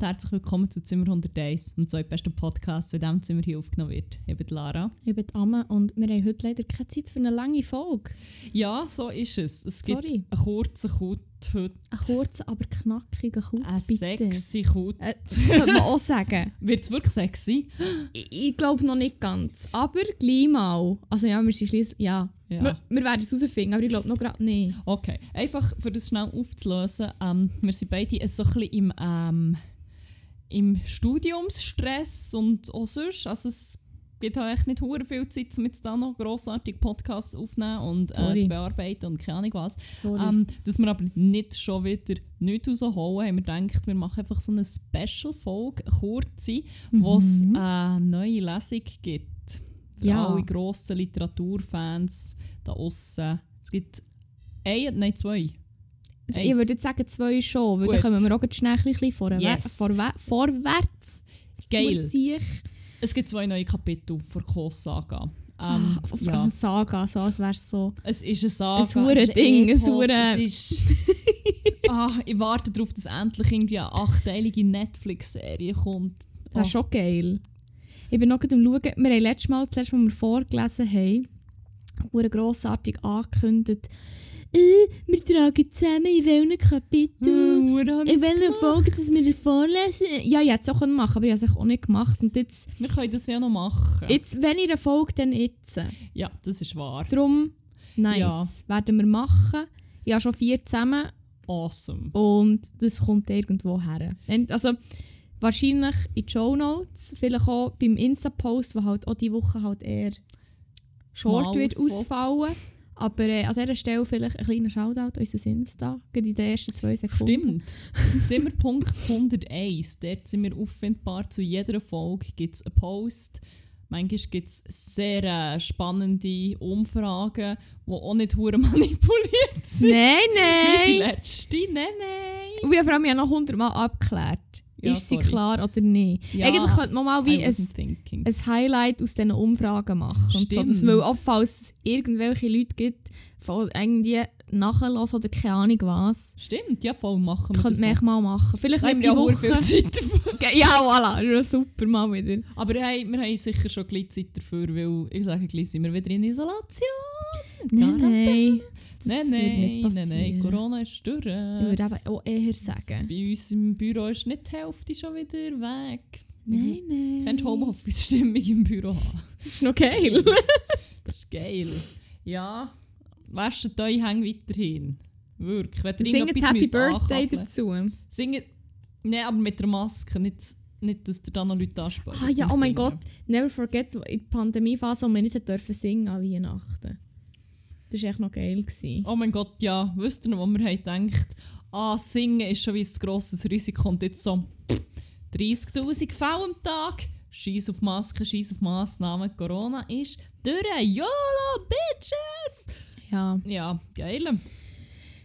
Und herzlich willkommen zu Zimmer 101, dem zweitbesten Podcast, der in diesem Zimmer hier aufgenommen wird. Ich bin Lara. Ich bin Amme und wir haben heute leider keine Zeit für eine lange Folge. Ja, so ist es. Es gibt Sorry. einen kurzen Kut heute. Ein kurzer, aber knackiger Kut, Ein sexy Kut. Äh, das könnte man auch sagen. Wird es wirklich sexy? Ich, ich glaube noch nicht ganz. Aber gleich mal. Also ja, wir sind schließlich... Ja. Ja. Wir, wir werden es herausfinden, aber ich glaube noch gerade nicht. Okay, einfach für das schnell aufzulösen. Ähm, wir sind beide so ein bisschen im, ähm, im Studiumsstress und auch sonst. Also es gibt halt echt nicht hure viel Zeit, um jetzt da noch grossartige Podcasts aufzunehmen und äh, zu bearbeiten und keine Ahnung was. Ähm, dass wir aber nicht schon wieder nichts rausholen, haben wir gedacht, wir machen einfach so eine Special-Folge, eine kurze, wo es Mhm. eine neue Lesung gibt. Für Ja. alle grossen Literaturfans da außen. Es gibt eine, nein, zwei. Eins. ich würde jetzt sagen zwei schon, weil Gut. dann kommen wir auch schnell ein bisschen vorwär Yes. vorwär vorwärts. Geil. Es gibt zwei neue Kapitel von Kos Saga. Ähm, Ah, auf ja. eine Saga, so als wäre es so. Es ist eine Saga. Ein es ist Ding, ein Epos, hure- Es ist... ah, ich warte darauf, dass endlich irgendwie eine achteilige Netflix-Serie kommt. Das ist schon geil. Ich bin noch am schauen, wir haben letztes Mal, das letzte Mal, wir vorgelesen haben, wurde grossartig angekündigt, äh, wir tragen zusammen in welchem Kapitel, Uh, in welcher Folge, dass wir vorlesen. Ja, ich hätte es auch können machen aber ich habe es auch nicht gemacht. Und jetzt, Wir können das ja noch machen. jetzt wenn ich eine Folge, dann jetzt. ja, das ist wahr. Darum, nice, Ja. werden wir machen. Ich habe schon vier zusammen Awesome. und das kommt irgendwo her. Also wahrscheinlich in die Show Notes, vielleicht auch beim Insta-Post, wo halt auch diese Woche halt eher short Mal wird ausfallen. Aber äh, an dieser Stelle vielleicht ein kleiner Shoutout an unser Insta, in den ersten zwei Sekunden. Stimmt. Zimmerpunkt 101. Dort sind wir auffindbar. Zu jeder Folge gibt es einen Post. Manchmal gibt es sehr äh, spannende Umfragen, die auch nicht hure manipuliert sind. Nein, Wie die nein! letzte. Nein, nein. Und wir haben ja noch hundertmal abgeklärt. Ja, ist sie sorry. klar oder nicht? Ja, Eigentlich könnte man mal wie ein, ein Highlight aus diesen Umfragen machen. Und so, Stimmt. dass, weil auch falls es irgendwelche Leute gibt, die irgendwie nachhören oder keine Ahnung was, Stimmt, ja, voll machen wir könnte man mal machen. Vielleicht die ja Woche. viel Zeit dafür. Ge- Ja, voilà, super mal wieder. Aber hey, wir haben sicher schon gleich Zeit dafür, weil ich sage gleich, sind wir wieder in Isolation. Nein, nein. Nein, nein, nein, nein. Corona ist durch. Ich würde eben auch eher sagen. Bei uns im Büro ist nicht die Hälfte schon wieder weg. Nein, nein. Könnt Homeoffice-Stimmung im Büro haben. Das ist noch geil. Das ist geil. Ja, wäscht euch Hänge weiterhin. Wirklich. Wenn ihr irgendetwas Happy Birthday dazu. Singt... Nein, aber mit der Maske. Nicht, nicht dass ihr da noch Leute ansprechen. Ah ja, oh mein. Gott. Never forget, in der Pandemiephase, wo wir nicht dürfen singen an Weihnachten. Das war echt noch geil. Gewesen. Oh mein Gott, ja. Wisst ihr noch, wo wir haben gedacht, ah, singen ist schon wie ein grosses Risiko und jetzt so 30'000 Fälle am Tag. Scheiß auf Masken, Scheiß auf Massnahmen. Corona ist durch. YOLO, Bitches! Ja. Ja, geil.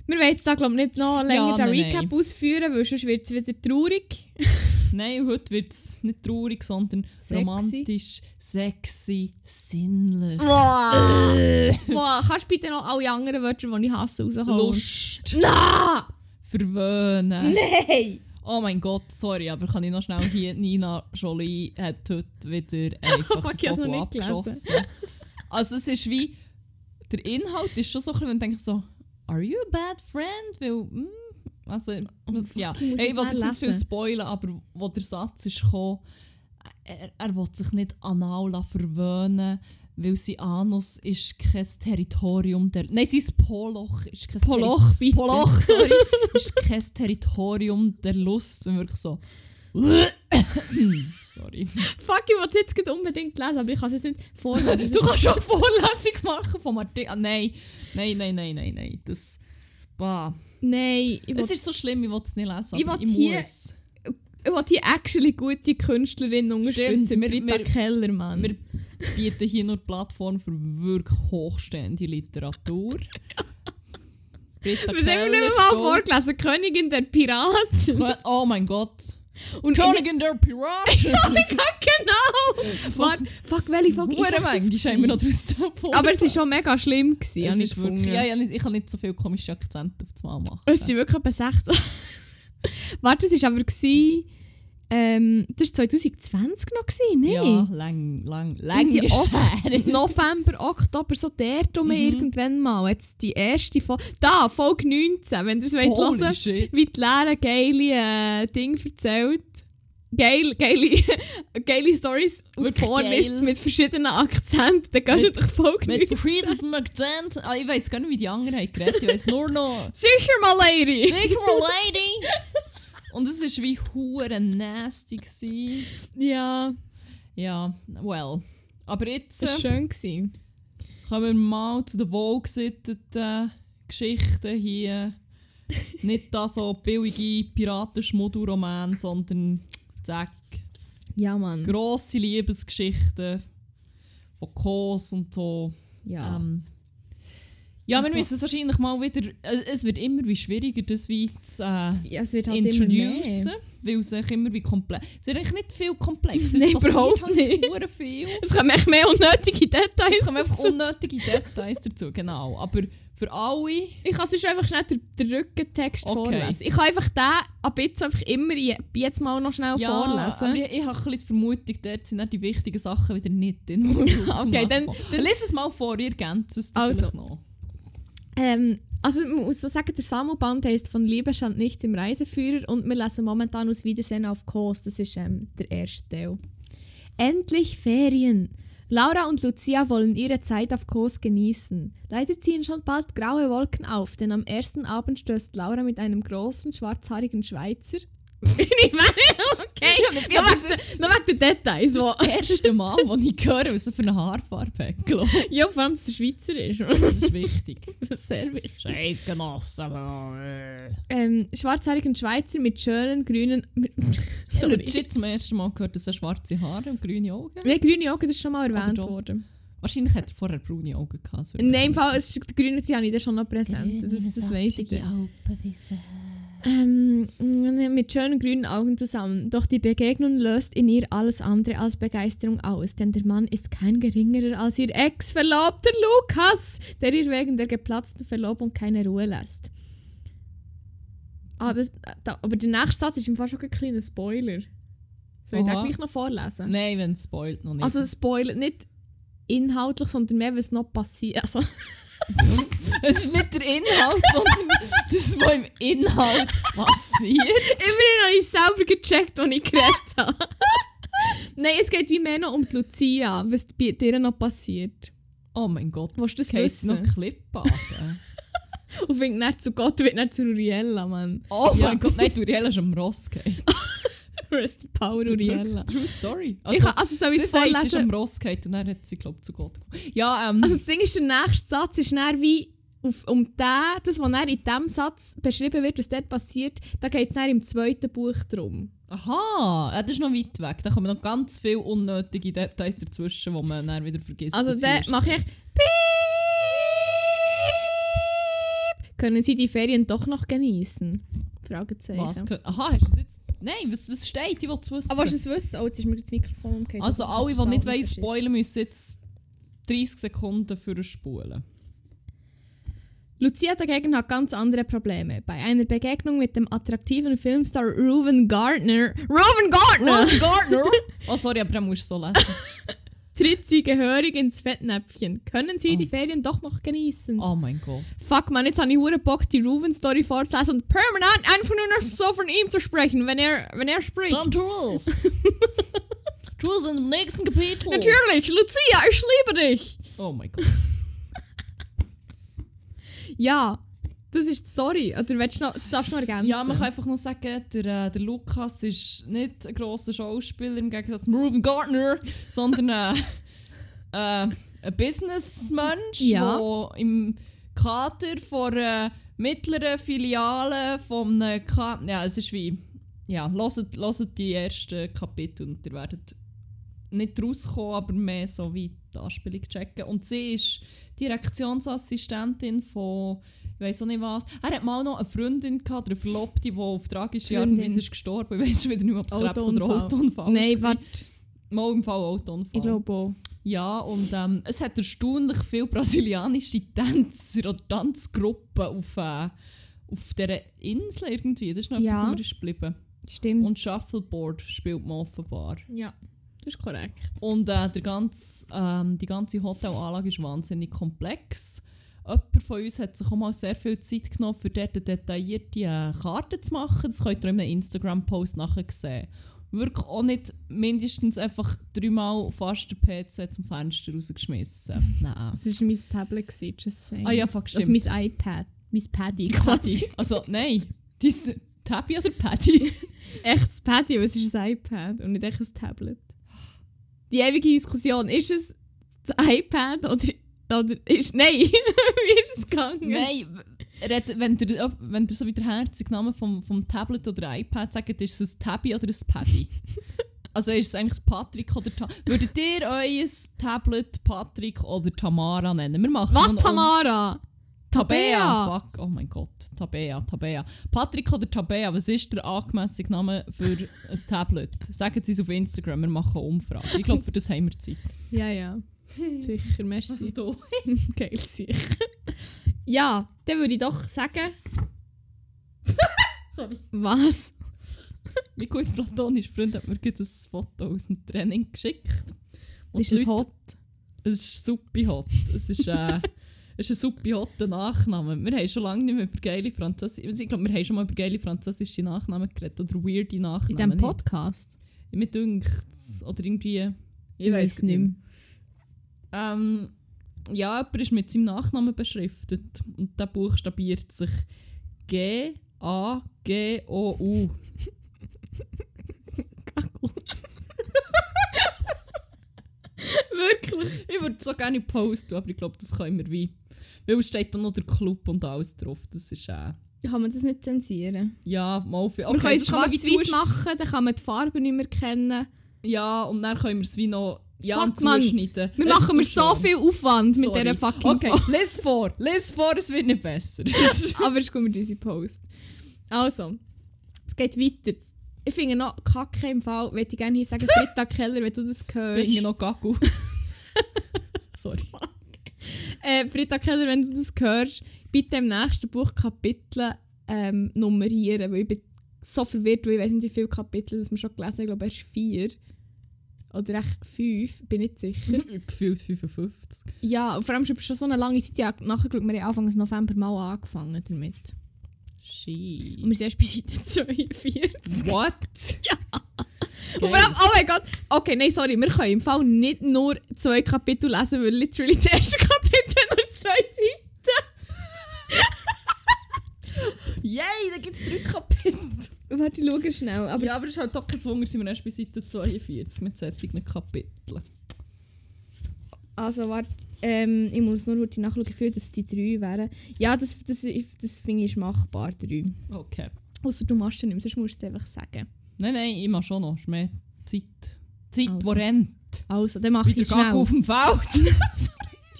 Wir wollen jetzt da, glaube ich, nicht noch länger Ja, den Recap nein. ausführen, weil sonst wird es wieder traurig. Nein, heute wird es nicht traurig, sondern Sexy. romantisch, sexy, sinnlich. Boah! Boah, kannst du bitte noch alle anderen Wörter, die ich hasse, rausholen? Lust, Na! verwöhnen. Nein! Oh mein Gott, sorry, aber kann ich noch schnell hier, Nina Jolie hat heute wieder einfach Fuck, ich hab's noch Vogel nicht gelesen. abgeschossen. Also es ist wie, der Inhalt ist schon so ein bisschen, wenn du denkst so, are you a bad friend? Weil, mm, also, ja, hey, ich will jetzt nicht viel spoilern, aber wo der Satz ist gekommen, er, er will sich nicht anal lassen verwöhnen, weil sein Anus ist kein Territorium der... Nein, sein Poloch ist kein. Poloch, bitte. Poloch, sorry, ist kein Territorium der Lust. Und wirklich so. sorry. Fuck, ich will es jetzt unbedingt lesen, aber ich kann es jetzt nicht vorlesen. Du kannst schon Vorlesung machen vom Artikel. Ah, nein. Nein, nein, nein, nein, nein. Das. Bah. Nein, Es ist so schlimm, ich will es nicht lesen. Ich will ich hier- muss. ich will die actually gute Künstlerin unterstützen. Stimmt, wir- Britta wir- Keller, Mann. Wir bieten hier nur Plattform für wirklich hochstehende Literatur. Britta Wir haben nicht mal vorgelesen. Königin der Piraten. Oh mein Gott. Und Königin der Piraten! genau! Warte, fuck, welche Folge ist das manchmal haben wir noch daraus davon. Aber es war schon mega schlimm. Gewesen, Es ist ich wirklich, ja, ja, ich kann nicht so viel komische Akzente auf das Mal machen. Es sind wirklich etwa 16. Warte, es war aber... Gewesen, Ähm, das war 2020 noch, gewesen, ne? Ja, lang, lang, lang Ok- her. November, Oktober, so dort um Mhm. irgendwann mal. Jetzt die erste Folge. Da, Folge 19, wenn ihr es wollt hören shit. wie die Lehre geile äh, Dinge erzählt. Geil, geile, geile Stories und geil. mit verschiedenen Akzenten. Dann gehst du Mit- durch Folge Mit 19. verschiedensten Akzenten. Ah, ich weiß gar nicht, wie die anderen haben geredet. Ich weiß nur noch... Sicher mal, Lady! Sicher, Lady! Und es war wie hure nasty. Gewesen. Ja, Ja, well. Aber jetzt das war schön. Gewesen. kommen wir mal zu den wohlgesitteten Geschichten hier. Nicht da so billige Piratenschmuddelroman, sondern zack, Ja, Mann. grosse Liebesgeschichten von Kos und so. Ja. Ähm, ja, wir Also- müssen es wahrscheinlich mal wieder. äh, Es wird immer wie schwieriger, das wie zu, äh, ja, es wird halt introducen, weil es sich immer wie komplex. Es wird eigentlich nicht viel komplexer. Nein, überhaupt halt nicht. viel. Es kommen echt mehr unnötige Details. Es kommen einfach unnötige Details dazu, genau. Aber für alle. Ich kann sonst einfach schnell den, den Rückentext Okay. vorlesen. Ich kann einfach den ab jetzt einfach immer je- jetzt mal noch schnell Ja, vorlesen. ich, ich habe ein bisschen die Vermutung, dort sind dann die wichtigen Sachen wieder nicht drin. Okay, dann- dann- Lies es mal vor, ihr ergänzt es Also. noch. Ähm, also man muss so sagen, der Sammelband heisst «Von Liebe stand nichts im Reiseführer» und wir lesen momentan aus «Wiedersehen auf Kos». Das ist ähm, der erste Teil. Endlich Ferien! Laura und Lucia wollen ihre Zeit auf Kos genießen. Leider ziehen schon bald graue Wolken auf, denn am ersten Abend stößt Laura mit einem großen, schwarzhaarigen Schweizer... ich meine, okay, Ja, noch das wegen den Details. Das ist das erste Mal, als ich höre, was er für eine Haarfarbe hat. ja, vor allem, dass er Schweizer ist. Das ist wichtig. Sehr wichtig. Scheidgenossen. Äh. ähm, schwarzhaarigen Schweizer mit schönen grünen. Mit, Ich sorry. legit zum ersten Mal gehört, dass er schwarze Haare und grüne Augen Nein, grüne Augen, das ist schon mal erwähnt worden. Wahrscheinlich hat er vorher braune Augen gehabt. das Nein, im Fall, ist, die grünen sind ich dann schon noch präsent. Das, das weiss ich. Alpenwiese. Ähm, mit schönen grünen Augen zusammen. Doch die Begegnung löst in ihr alles andere als Begeisterung aus, denn der Mann ist kein geringerer als ihr Ex-Verlobter Lukas, der ihr wegen der geplatzten Verlobung keine Ruhe lässt. Ah, das, da, aber der nächste Satz ist im Fall schon ein kleiner Spoiler. Soll ich den gleich noch vorlesen? Nein, wenn es spoilt noch nicht. Also Spoiler, nicht inhaltlich, sondern mehr, was noch passiert. Also, es ist nicht der Inhalt, sondern das, was im Inhalt passiert. immerhin habe ich selber gecheckt, als ich geredet habe. Nein, es geht wie mehr noch um die Lucia, was bei dir noch passiert. Oh mein Gott. Willst du das Geht sie noch wissen? Klippbaden? Und winkt nicht zu Gott, wird nicht zu Uriella, Mann. Oh Ja. mein Gott, nein, du Riel ist am Ross gegangen. Rest Power Uriella. True Story. ich kann, also soll ich es sagt, sie ist vorlesen? am Ross gegangen und dann hat sie, glaube zu Gott gekommen. Ja, ähm... Also das Ding ist, der nächste Satz ist dann wie auf, um den, das, was dann in diesem Satz beschrieben wird, was dort passiert, da geht es dann im zweiten Buch drum. Aha, ja, das ist noch weit weg. Da kommen noch ganz viele unnötige Details dazwischen, die man dann wieder vergisst. Also erst- mache ich Piep. Können Sie die Ferien doch noch genießen? Fragezeichen. Was? Aha, hast du es jetzt... Nein, was, was steht? Ich will es wissen. Aber willst du es wissen? Oh, jetzt ist mir das Mikrofon umgekehrt. also Das alle, die nicht wollen spoilern, müssen jetzt 30 Sekunden für spulen. Lucia dagegen hat ganz andere Probleme. Bei einer Begegnung mit dem attraktiven Filmstar Reuven Gardner, Reuven Gardner, Ron Gardner! oh, sorry, aber dann musst du so lesen. tritt sie gehörig ins Fettnäpfchen. Können Sie Oh. die Ferien doch noch genießen? Oh mein Gott. Fuck man, jetzt habe ich hure Bock, die Reuven-Story vorzulesen und permanent einfach nur noch so von ihm zu sprechen, wenn er, wenn er spricht. Dann tu es! tu es in dem nächsten Kapitel! Natürlich, Lucia, ich liebe dich! Oh mein Gott. Ja, das ist die Story. Oder willst du, noch, du darfst noch ergänzen. Ja, man kann einfach noch sagen, der, äh, der Lukas ist nicht ein grosser Schauspieler im Gegensatz zu Reuven Gardner, sondern äh, äh, ein Businessmensch, Ja. der im Kader von einer mittleren Filiale von einem Ka Ja, es ist wie... Ja, hört, hört die ersten Kapitel und ihr werdet nicht rauskommen, aber mehr so wie die Anspielung checken. Und sie ist Direktionsassistentin von, ich weiß auch nicht was. Er hat mal noch eine Freundin gehabt, eine Verlobte, die auf tragische Art und. Weise ist gestorben. Ich weiß wieder nicht, mehr, ob es Krebs oder Autounfall. Autounfall Nein, war. warte, Mal im Fall Autounfall. ich glaube auch. Ja, und ähm, es hat erstaunlich viele brasilianische Tänzer oder Tanzgruppen auf, äh, auf dieser Insel irgendwie. Das ist noch etwas, Ja. was mir ist geblieben. Stimmt. Und Shuffleboard spielt man offenbar. ja, das ist korrekt. Und äh, der ganze, ähm, die ganze Hotelanlage ist wahnsinnig komplex. Jemand von uns hat sich auch mal sehr viel Zeit genommen, für dort eine detaillierte äh, Karte zu machen. Das könnt ihr in einem Instagram-Post nachher sehen. Wirklich auch nicht mindestens einfach dreimal fast den PC zum Fenster rausgeschmissen. Nein. Das war mein Tablet, just saying. Ah ja, fuck, Also stimmt. mein iPad. Mein Paddy quasi. Also nein, dies Tabby oder Paddy? Echt das Paddy, aber es ist ein iPad und nicht echt ein Tablet. Die ewige Diskussion, ist es das iPad oder, oder ist... Nein, wie ist es gegangen? Nein, red- wenn ihr, wenn ihr so wie der herzige Name vom, vom Tablet oder iPad sagt, ist es ein Tabby oder ein Paddy? also ist es eigentlich Patrick oder Tamara? Würdet ihr euer Tablet Patrick oder Tamara nennen? Wir machen Was, Tamara? Tabea! Fuck, oh mein Gott. Tabea, Tabea. Patrick oder Tabea, was ist der angemessene Name für ein Tablet? Sagen Sie es auf Instagram, wir machen eine Umfrage. Ich glaube, für das haben wir Zeit. Ja, ja. Sicher, merci. Was du? Geil, sicher. ja, dann würde ich doch sagen... Sorry. Was? Mein guter platonischer Freund hat mir gerade ein Foto aus dem Training geschickt. Und Ist es Leute- hot? Es ist super hot. Es ist, äh, es ist ein super hotter Nachname. Wir haben schon lange nicht mehr über geile Französische... Ich glaube, wir haben schon mal über geile französische Nachnamen geredet. Oder weirde In Nachnamen. diesem nicht? Podcast? Mir dünkt Oder irgendwie... Ich weiß es nicht mehr. Ähm, ja, jemand ist mit seinem Nachnamen beschriftet. Und der buchstabiert sich G-A-G-O-U. Wirklich? Ich würde so gerne posten, aber ich glaube, das können wir wie. Weil es steht dann noch der Club und alles drauf. Das ist äh, Kann man das nicht zensieren? ja mal können es das kann man wie schwarz-weiß machen, dann kann man die Farbe nicht mehr kennen. Ja, und dann können wir es wie noch ja, Fuck, Mann. zuschneiden. Wir Es machen mir so viel Aufwand mit Sorry. dieser fucking Okay, lies vor, lies vor, es wird nicht besser. Aber es mit unsere Post. Also, es geht weiter. Ich finde noch Kacke im Fall, würde ich gerne hier sagen, Britta Keller, wenn du das Ich hörst. finde noch Gagu. Sorry. Äh, Britta Keller, wenn du das hörst, bitte im nächsten Buch Kapitel ähm, nummerieren, weil ich bin so verwirrt, weil ich weiß nicht, wie viele Kapitel das wir schon gelesen haben. Ich glaube, erst vier. Oder echt fünf, bin nicht sicher. Gefühlt 55. ja, und vor allem schon schon so eine lange Zeit ja, nachgeschaut. Wir haben Anfang November mal angefangen damit. Shit. Und wir sind erst bei Seite 42. What? Ja. Und vor allem, oh mein Gott, okay, nein, sorry, wir können im Fall nicht nur zwei Kapitel lesen, weil literally das erste Kapitel nur zwei Seiten. Yay, da gibt es drei Kapitel. Warte, ich schaue schnell. Aber ja, aber es ist halt doch kein Wunder, sind wir erst bei Seite 42 mit solchen Kapiteln. Also, warte, ähm, ich muss nur heute nachschauen, wie viel das die drei wären. Ja, das, das, das, das finde ich machbar, drei. Okay. Außer du machst es nicht mehr, sonst musst du es einfach sagen. Nein, nein, ich mache schon noch. Es ist mehr Zeit. Zeit, Also. die rennt. Also, dann mache Wieder ich schnell. Gagu auf dem Feld.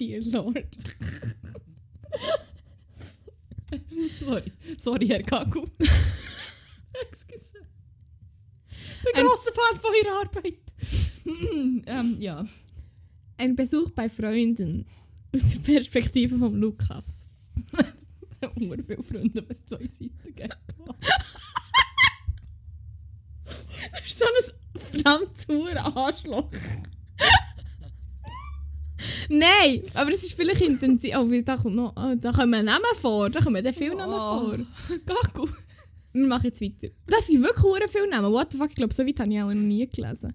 Dear Lord. Sorry. Sorry, Herr Gagu. Excuse. Ich bin Ein- grosser Fan von Ihrer Arbeit. ähm, ja. Ein Besuch bei Freunden. Aus der Perspektive von Lukas. Unter viele Freunde, wenn es zwei Seiten gibt. Das ist so ein verdammtes Huren-Arschloch. Nein, aber es ist vielleicht intensiv. Oh, da kommt noch. Oh, da kommen Namen vor. Da kommen dann viele Namen Oh. vor. Gagu. Wir machen jetzt weiter. Das sind wirklich hure viele Namen. What the fuck? Ich glaube, so weit habe ich auch noch nie gelesen.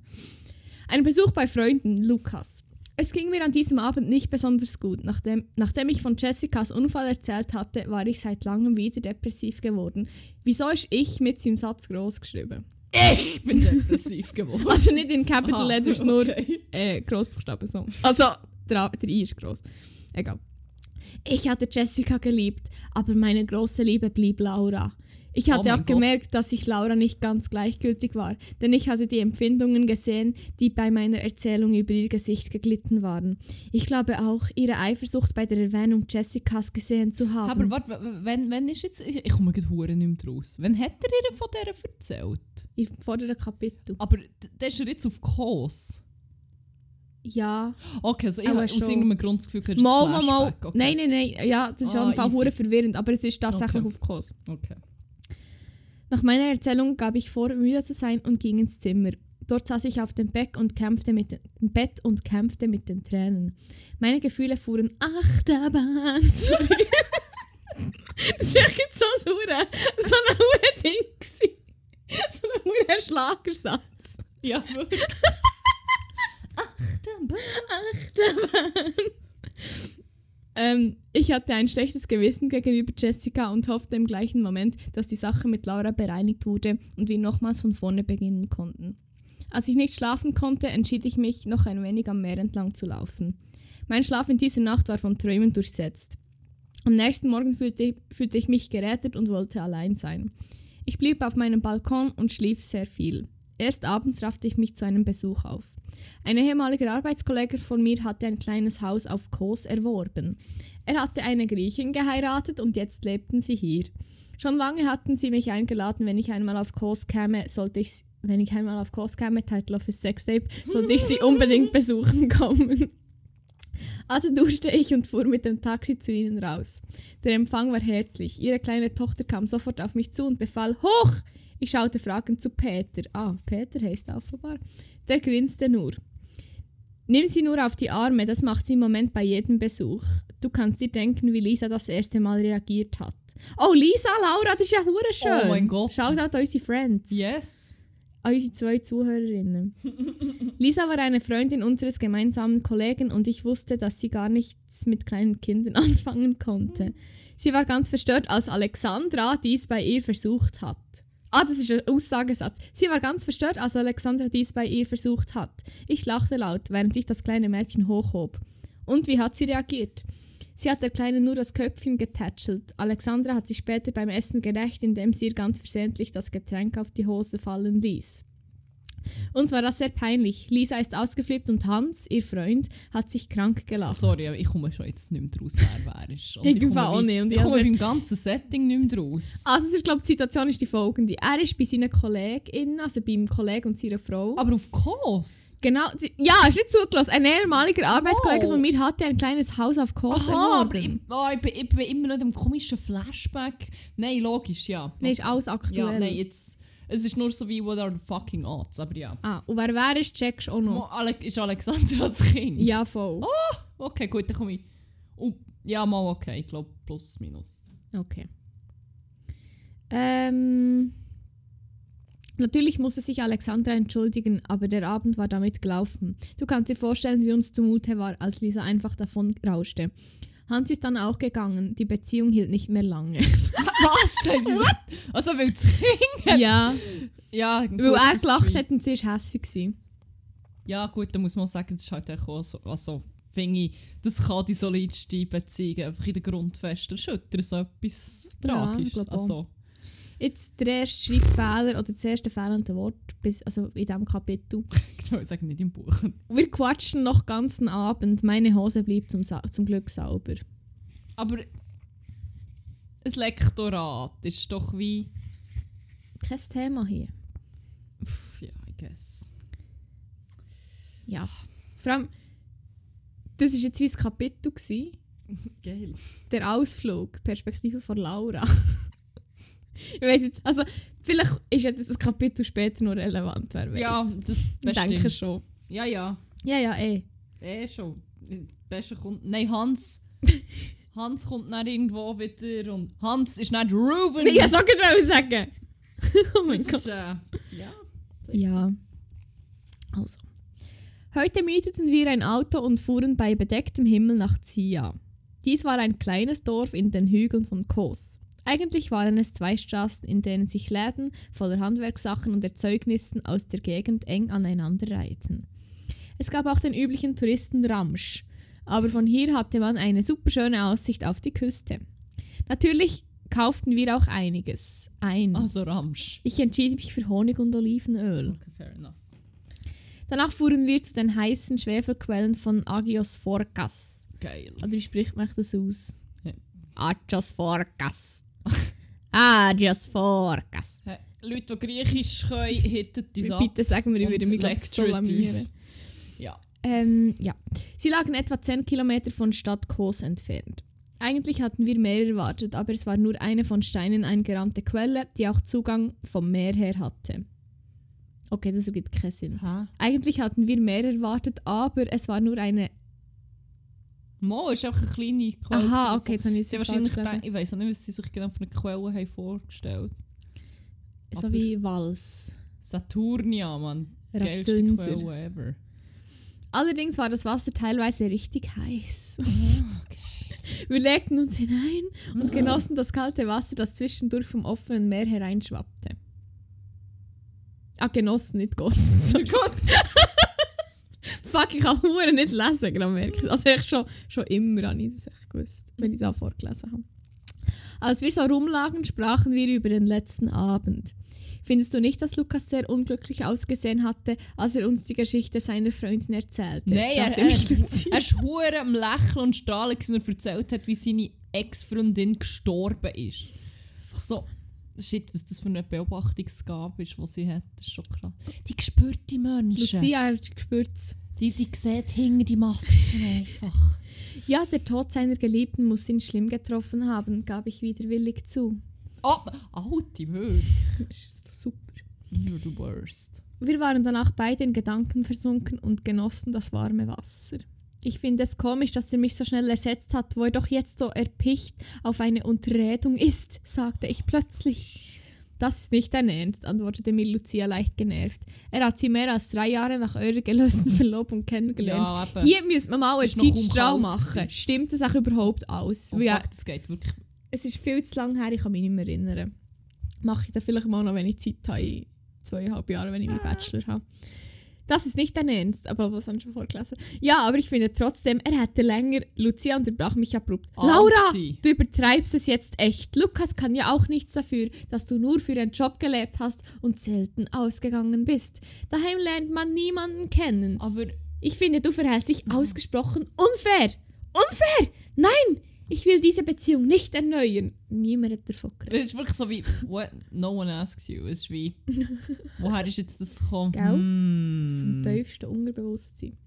Ein Besuch bei Freunden, Lukas. Es ging mir an diesem Abend nicht besonders gut. Nachdem, nachdem ich von Jessicas Unfall erzählt hatte, war ich seit langem wieder depressiv geworden. Wieso ist ich mit seinem Satz groß geschrieben? Ich bin depressiv geworden. Also nicht in Capital Aha, Letters, nur okay. äh, Großbuchstaben so. Also, der, der I ist groß. Egal. Ich hatte Jessica geliebt, aber meine große Liebe blieb Laura. Ich Oh hatte mein auch Gott. gemerkt, dass ich Laura nicht ganz gleichgültig war, denn ich hatte die Empfindungen gesehen, die bei meiner Erzählung über ihr Gesicht geglitten waren. Ich glaube auch, ihre Eifersucht bei der Erwähnung Jessicas gesehen zu haben. Aber warte, wenn, wenn ist jetzt... Ich, komme gerade hure nicht mehr raus. Wann hat er ihr von dieser erzählt? Im vorderen Kapitel. Aber der ist er jetzt auf Kurs. Ja. Okay, also ich habe aus irgendeinem Grund das Gefühl, du Mal, mal, mal. Okay. Nein, nein, nein. Ja, das ist Ah, auf jeden Fall verwirrend, aber es ist tatsächlich Okay. auf Kurs. Okay. Nach meiner Erzählung gab ich vor, müde zu sein und ging ins Zimmer. Dort saß ich auf dem Bett und kämpfte mit den, Bett und kämpfte mit den Tränen. Meine Gefühle fuhren Achterbahn. Sorry. das war echt so so ein hure Ding. So ein Schlagersatz. Ja, wirklich. Achterbahn. Ähm, ich hatte ein schlechtes Gewissen gegenüber Jessica und hoffte im gleichen Moment, dass die Sache mit Laura bereinigt wurde und wir nochmals von vorne beginnen konnten. Als ich nicht schlafen konnte, entschied ich mich, noch ein wenig am Meer entlang zu laufen. Mein Schlaf in dieser Nacht war von Träumen durchsetzt. Am nächsten Morgen fühlte, fühlte ich mich gerettet und wollte allein sein. Ich blieb auf meinem Balkon und schlief sehr viel. Erst abends raffte ich mich zu einem Besuch auf. Ein ehemaliger Arbeitskollege von mir hatte ein kleines Haus auf Kos erworben. Er hatte eine Griechin geheiratet und jetzt lebten sie hier. Schon lange hatten sie mich eingeladen, wenn ich einmal auf Kos käme, sollte ich wenn ich einmal auf Kos käme, Title of his Sextape, sollte ich sie unbedingt besuchen kommen. Also duschte ich und fuhr mit dem Taxi zu ihnen raus. Der Empfang war herzlich. Ihre kleine Tochter kam sofort auf mich zu und befahl, hoch! Ich schaute fragend zu Peter. Ah, Peter heißt offenbar. Der grinste nur. Nimm sie nur auf die Arme, das macht sie im Moment bei jedem Besuch. Du kannst dir denken, wie Lisa das erste Mal reagiert hat. Oh, Lisa, Laura, das ist ja hure schön. Oh mein Gott. Schaut an unsere Friends. Yes. Unsere zwei Zuhörerinnen. Lisa war eine Freundin unseres gemeinsamen Kollegen und ich wusste, dass sie gar nichts mit kleinen Kindern anfangen konnte. Sie war ganz verstört, als Alexandra dies bei ihr versucht hat. Ah, das ist ein Aussagesatz. Sie war ganz verstört, als Alexandra dies bei ihr versucht hat. Ich lachte laut, während ich das kleine Mädchen hochhob. Und wie hat sie reagiert? Sie hat der Kleinen nur das Köpfchen getätschelt. Alexandra hat sich später beim Essen gerecht, indem sie ihr ganz versehentlich das Getränk auf die Hose fallen ließ. Uns war das sehr peinlich. Lisa ist ausgeflippt und Hans, ihr Freund, hat sich krank gelacht. Sorry, aber ich komme schon jetzt nicht mehr draus, wer wer ist. Und Ich komme auch nicht, und ich ich komme also- beim ganzen Setting nicht mehr draus. Also es ist, glaube die Situation ist die folgende. Er ist bei seinen KollegInnen, also beim Kollegen und seiner Frau. Aber auf Kos? genau, die- ja, ist nicht zugelassen. Ein ehemaliger Arbeitskollege Oh. von mir hatte ein kleines Haus auf Kos Aha, aber ich, oh, ich, bin, ich bin immer noch in dem komischen Flashback. Nein, logisch, ja. Nein, ist alles aktuell. Ja, nein, jetzt... Es ist nur so wie «What are the fucking odds?» Aber ja. Ah, und wer wer ist, checkst du auch Mo, noch. Ale ist Alexandra das Kind? Ja, voll. Okay, gut, dann komme ich... Oh, ja, mal okay. Ich glaube plus, minus. Okay. Ähm, natürlich musste sich Alexandra entschuldigen, aber der Abend war damit gelaufen. Du kannst dir vorstellen, wie uns zumute war, als Lisa einfach davon rauschte. Hans ist dann auch gegangen. Die Beziehung hielt nicht mehr lange. Was? What? Also, weil das Kind... ja, Ja, weil er gelacht hat und sie war hässlich. gewesen. Ja, gut, dann muss man sagen, das ist halt auch so... Also, finde ich, das kann die solidste Beziehung einfach in den Grundfesten erschüttern. So etwas Ja, tragisch. also, Jetzt der erste Schreibfehler oder das erste fehlende Wort bis, also in diesem Kapitel. ich will sagen, nicht im Buch. Wir quatschen noch ganzen Abend. Meine Hose blieb zum, Sa zum Glück sauber. Aber ein Lektorat ist doch wie... Kein Thema hier. Pff, ja, I guess. Ja. Vor allem, das war jetzt wie ein Kapitel. Gewesen. Geil. Der Ausflug, Perspektive von Laura. Ich weiß jetzt, also vielleicht ist ja das Kapitel später noch relevant, wer weiß. Ja, das ich denke bestimmt. schon. Ja, ja. Ja, ja, eh. Eh schon. Besser kommt... Nein, Hans... Hans kommt dann irgendwo wieder und Hans ist nicht Ruben. Ich wollte auch sagen. oh mein das Gott. ist, äh, ja. Ja. Also. Heute mieteten wir ein Auto und fuhren bei bedecktem Himmel nach Zia. Dies war ein kleines Dorf in den Hügeln von Kos. Eigentlich waren es zwei Straßen, in denen sich Läden voller Handwerkssachen und Erzeugnissen aus der Gegend eng aneinander reihten. Es gab auch den üblichen Touristen Ramsch, aber von hier hatte man eine superschöne Aussicht auf die Küste. Natürlich kauften wir auch einiges ein. Also Ramsch. Ich entschied mich für Honig und Olivenöl. Okay, fair enough. Danach fuhren wir zu den heißen Schwefelquellen von Agios Forkas. Geil. Oder wie spricht man das aus? Ja. Agios Agios Forkas. Hey, Leute, die Griechisch können, hittet die ab. Bitte sagen wir, ich würde mich glaub, so lecturet uns. blamieren. Ja. Ähm, ja. Sie lagen etwa 10 Kilometer von Stadt Kos entfernt. Eigentlich hatten wir mehr erwartet, aber es war nur eine von Steinen eingerahmte Quelle, die auch Zugang vom Meer her hatte. Okay, das ergibt keinen Sinn. Hä? Eigentlich hatten wir mehr erwartet, aber es war nur eine. Mo ist einfach eine kleine Quelle. Aha, okay, ich es Sie wahrscheinlich gedacht, ich weiß auch nicht, was sie sich genau von einer Quelle haben vorgestellt So aber- wie Wals. Saturnia, Mann. Geilste. Quelle ever. Allerdings war das Wasser teilweise richtig heiß. okay. Wir legten uns hinein und genossen das kalte Wasser, das zwischendurch vom offenen Meer hereinschwappte. Ah, genossen, nicht gossen. So Gut. Fuck, ich kann Huren nicht lesen, gerade merke ich. Also ich schon, schon immer habe ich echt gewusst, wenn ich da vorgelesen habe. Als wir so rumlagen, sprachen wir über den letzten Abend. Findest du nicht, dass Lukas sehr unglücklich ausgesehen hatte, als er uns die Geschichte seiner Freundin erzählte? Nein, er, er, er war hure am Lächeln und Strahlen, als er erzählt hat, wie seine Ex-Freundin gestorben ist. Einfach so, shit, was das für eine Beobachtungsgabe ist, die sie hat. Das ist schon krass. Die spürt die Menschen. Lucia hat gespürt. Die, die sieht hinter die Masken einfach. Ja, der Tod seiner Geliebten muss ihn schlimm getroffen haben, gab ich widerwillig zu. Oh, alte. Das ist super. You're the worst. Wir waren danach beide in Gedanken versunken und genossen das warme Wasser. Ich finde es komisch, dass er mich so schnell ersetzt hat, wo er doch jetzt so erpicht auf eine Unterredung ist, sagte ich plötzlich. Das ist nicht dein Ernst, antwortete mir Lucia leicht genervt. Er hat sie mehr als drei Jahre nach eurer gelösten Verlobung kennengelernt. Ja. Hier müsste man mal einen Zeitstrahl machen. Stimmt das auch überhaupt aus? Oh, ja, fuck, das geht wirklich. es ist viel zu lange her, ich kann mich nicht mehr erinnern. Mache ich dann vielleicht mal noch, wenn ich Zeit habe, in zweieinhalb Jahren, wenn ich meinen Bachelor habe. Das ist nicht dein Ernst, aber was ich schon vorgelesen? Ja, aber ich finde trotzdem, er hätte länger. Lucia unterbrach mich abrupt. Laura, Alti. du übertreibst es jetzt echt. Lukas kann ja auch nichts dafür, dass du nur für einen Job gelebt hast und selten ausgegangen bist. Daheim lernt man niemanden kennen. Aber Ich finde, du verhältst dich ausgesprochen unfair. Unfair! Nein! Ich will diese Beziehung nicht erneuern. Niemand hat davon geredet. es ist wirklich so wie, what? no one asks you. Es ist wie, woher ist jetzt das gekommen? Gell? Hmm. Vom tiefsten Unterbewusstsein.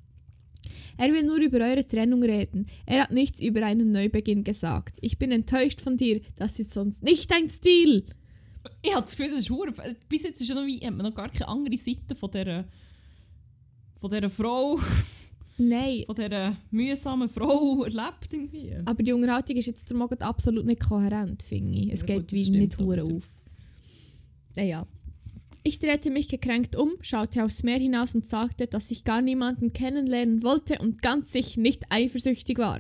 Er will nur über eure Trennung reden. Er hat nichts über einen Neubeginn gesagt. Ich bin enttäuscht von dir. Das ist sonst nicht dein Stil. Ich habe das Gefühl, es ist hure. Bis jetzt ist noch, wie, hat man noch gar keine andere Seite von dieser, von dieser Frau, Nein. von dieser mühsamen Frau erlebt irgendwie. Aber die Unterhaltung ist jetzt Morgen absolut nicht kohärent, finde ich. Es Ja, geht gut, wie nicht hure auf. Naja. Ich drehte mich gekränkt um, schaute aufs Meer hinaus und sagte, dass ich gar niemanden kennenlernen wollte und ganz sicher nicht eifersüchtig war.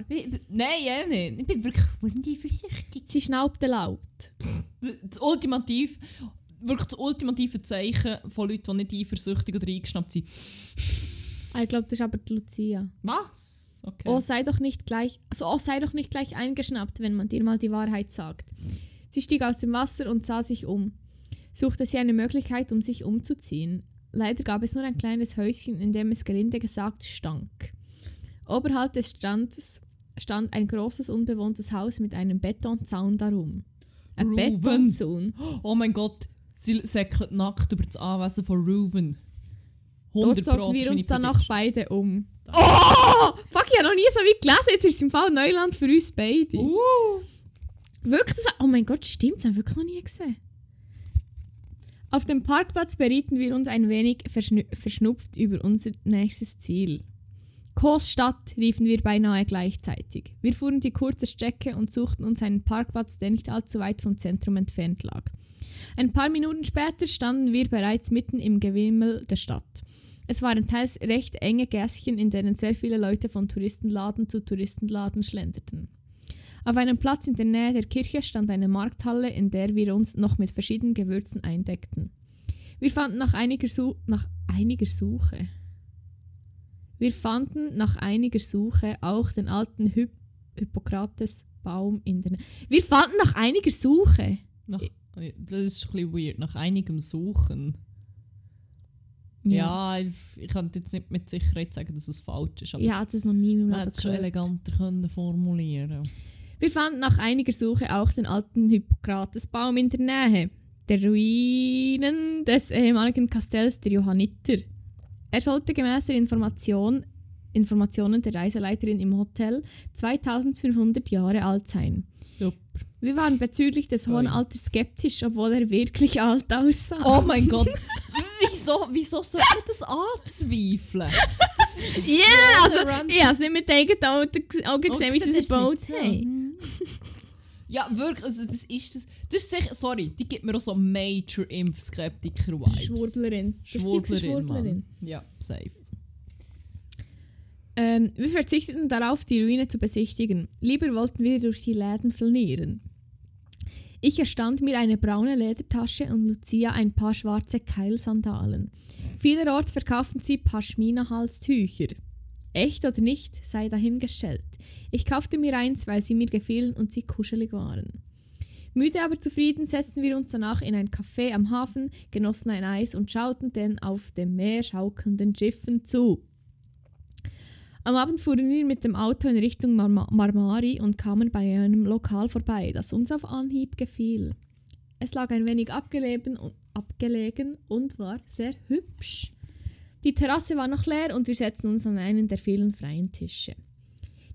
Nein, ja nicht. Ich bin wirklich unvorsichtig. Sie schnaubte laut. Das ultimativ, wirklich das ultimative Zeichen von Leuten, die nicht eifersüchtig oder eingeschnappt sind. Ah, Ich glaube, das ist aber die Lucia. Was? Okay. Oh, sei doch nicht gleich, also oh, sei doch nicht gleich eingeschnappt, wenn man dir mal die Wahrheit sagt. Sie stieg aus dem Wasser und sah sich um. Suchte sie eine Möglichkeit, um sich umzuziehen. Leider gab es nur ein kleines Häuschen, in dem es gelinde gesagt stank. Oberhalb des Standes stand ein großes unbewohntes Haus mit einem Betonzaun darum. Ein. Betonzaun. Oh mein Gott, sie säckelt nackt über das Anwesen von Ruven. Dort zogen wir uns dann auch beide um. Oh! Fuck, ich habe noch nie so wie gelesen. Jetzt ist es im Fall Neuland für uns beide. Uh. Wirklich? Das, oh mein Gott, stimmt, das haben wir wirklich noch nie gesehen. Auf dem Parkplatz berieten wir uns ein wenig verschnu verschnupft über unser nächstes Ziel. Kos Stadt riefen wir beinahe gleichzeitig. Wir fuhren die kurze Strecke und suchten uns einen Parkplatz, der nicht allzu weit vom Zentrum entfernt lag. Ein paar Minuten später standen wir bereits mitten im Gewimmel der Stadt. Es waren teils recht enge Gässchen, in denen sehr viele Leute von Touristenladen zu Touristenladen schlenderten. Auf einem Platz in der Nähe der Kirche stand eine Markthalle, in der wir uns noch mit verschiedenen Gewürzen eindeckten. Wir fanden nach einiger, Su nach einiger Suche. Wir fanden nach einiger Suche auch den alten Hy Hippokrates-Baum in der Nähe. Wir fanden nach einiger Suche. Nach, das ist ein bisschen weird, nach einigem Suchen. Ja, ich, ich kann jetzt nicht mit Sicherheit sagen, dass es falsch ist, aber Ich hatte es noch nie in meinem man Leben hätte es schon eleganter können formulieren Wir fanden nach einiger Suche auch den alten Hippokrates-Baum in der Nähe, der Ruinen des ehemaligen Kastells der Johanniter. Er sollte gemäß der Information Informationen der Reiseleiterin im Hotel 2500 Jahre alt sein. Super. Wir waren bezüglich des hohen. Alters skeptisch, obwohl er wirklich alt aussah. Oh mein Gott. wieso, wieso soll man das anzweifeln? Ja, so also, ich habe es nicht mit eigenen Augen ges- Augen gesehen, wie sie es gebaut haben. Ja, wirklich, also, was ist das? Das ist sicher, sorry, die gibt mir auch so Major Impfskeptiker-Vibes. Schwurblerin. Schwurblerin, Schwurblerin. Ja, safe. Ähm, wir verzichteten darauf, die Ruine zu besichtigen. Lieber wollten wir durch die Läden flanieren. Ich erstand mir eine braune Ledertasche und Lucia ein paar schwarze Keilsandalen. Vielerorts verkauften sie Paschmina-Halstücher. Echt oder nicht, sei dahingestellt. Ich kaufte mir eins, weil sie mir gefielen und sie kuschelig waren. Müde aber zufrieden setzten wir uns danach in ein Café am Hafen, genossen ein Eis und schauten den auf dem Meer schaukelnden Schiffen zu. Am Abend fuhren wir mit dem Auto in Richtung Mar Marmari und kamen bei einem Lokal vorbei, das uns auf Anhieb gefiel. Es lag ein wenig abgelegen und, abgelegen und war sehr hübsch. Die Terrasse war noch leer und wir setzten uns an einen der vielen freien Tische.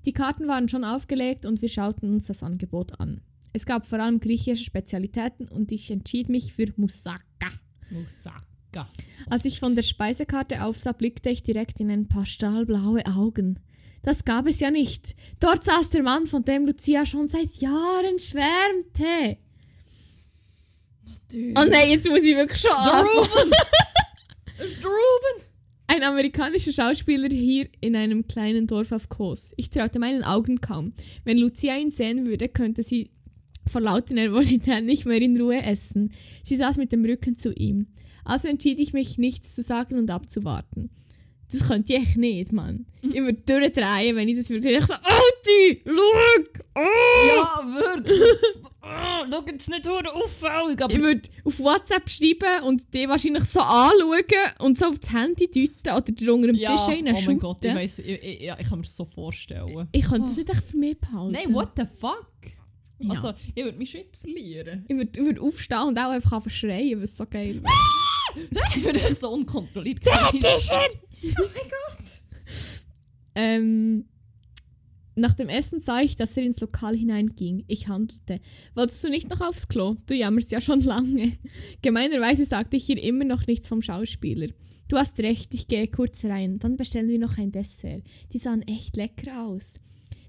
Die Karten waren schon aufgelegt und wir schauten uns das Angebot an. Es gab vor allem griechische Spezialitäten und ich entschied mich für Moussaka. Moussaka. Als ich von der Speisekarte aufsah, blickte ich direkt in ein paar stahlblaue Augen. Das gab es ja nicht. Dort saß der Mann, von dem Lucia schon seit Jahren schwärmte. Oh nein, jetzt muss ich wirklich schon. Ruben! Ist Ruben! Ein amerikanischer Schauspieler hier in einem kleinen Dorf auf Kos. Ich traute meinen Augen kaum. Wenn Lucia ihn sehen würde, könnte sie vor lauter Nervosität nicht mehr in Ruhe essen. Sie saß mit dem Rücken zu ihm. Also entschied ich mich, nichts zu sagen und abzuwarten. Das könnte ich echt nicht, Mann. Ich würde durchdrehen, wenn ich das wirklich ich so, Alti, schau! Oh! Ja, wirklich! oh, schau jetzt nicht hure auffällig, aber... Ich würde auf WhatsApp schreiben und die wahrscheinlich so anschauen und so auf das Handy deuten oder dir unter dem ja, Tisch rein oh mein Gott, ich, weiss, ich, ich, ja, ich kann mir das so vorstellen. Ich könnte das nicht echt für mich behalten. Nein, what the fuck? Ja. Also, ich würde meinen Shit verlieren. Ich würde würd aufstehen und auch einfach schreien, was so geil wäre. ich würde so unkontrolliert ähm, nach dem Essen sah ich, dass er ins Lokal hineinging. Ich handelte. Wolltest du nicht noch aufs Klo? Du jammerst ja schon lange. Gemeinerweise sagte ich ihr immer noch nichts vom Schauspieler. Du hast recht, ich gehe kurz rein. Dann bestellen wir noch ein Dessert. Die sahen echt lecker aus.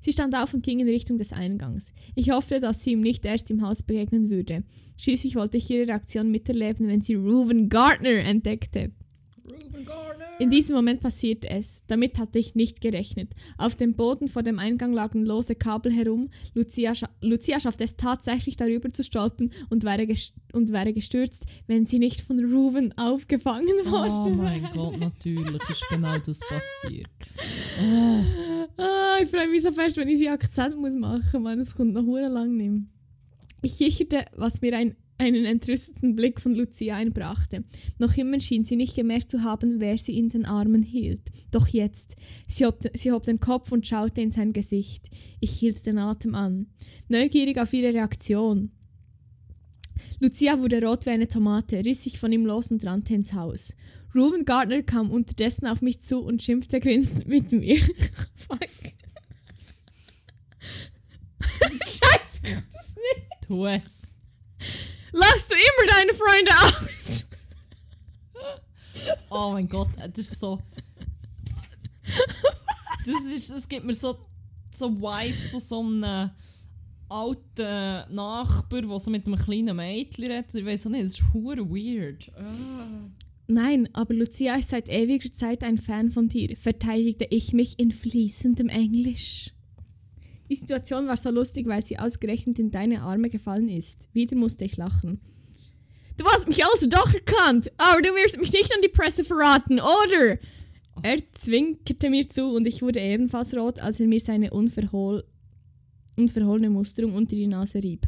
Sie stand auf und ging in Richtung des Eingangs. Ich hoffte, dass sie ihm nicht erst im Haus begegnen würde. Schließlich wollte ich ihre Reaktion miterleben, wenn sie Reuben Gardner entdeckte. Ruben Garner! In diesem Moment passierte es. Damit hatte ich nicht gerechnet. Auf dem Boden vor dem Eingang lagen lose Kabel herum. Lucia, scha Lucia schaffte es tatsächlich darüber zu stolpern und wäre, und wäre gestürzt, wenn sie nicht von Ruben aufgefangen worden Oh mein wäre. Gott, natürlich ist genau das passiert. Ah, ich freue mich so fest, wenn ich sie Akzent muss machen muss. Es kommt noch hure lang nicht. Ich kicherte, was mir ein, einen entrüsteten Blick von Lucia einbrachte. Noch immer schien sie nicht gemerkt zu haben, wer sie in den Armen hielt. Doch jetzt. Sie hob, sie hob den Kopf und schaute in sein Gesicht. Ich hielt den Atem an. Neugierig auf ihre Reaktion. Lucia wurde rot wie eine Tomate, riss sich von ihm los und rannte ins Haus. Reuben Gardner kam unterdessen auf mich zu und schimpfte grinsend mit mir. Fuck. Scheiße. Tu es. Lachst du immer deine Freunde aus? Oh mein Gott, äh, das ist so. Das, ist, das gibt mir so, so Vibes von so einem alten Nachbar, der so mit einem kleinen Mädchen redet. Ich weiß auch nicht, das ist hure weird. Ah. Nein, aber Lucia ist seit ewiger Zeit ein Fan von dir, verteidigte ich mich in fließendem Englisch. Die Situation war so lustig, weil sie ausgerechnet in deine Arme gefallen ist. Wieder musste ich lachen. Du hast mich also doch erkannt, aber du wirst mich nicht an die Presse verraten, oder? Er zwinkerte mir zu und ich wurde ebenfalls rot, als er mir seine unverhol unverhohlene Musterung unter die Nase rieb.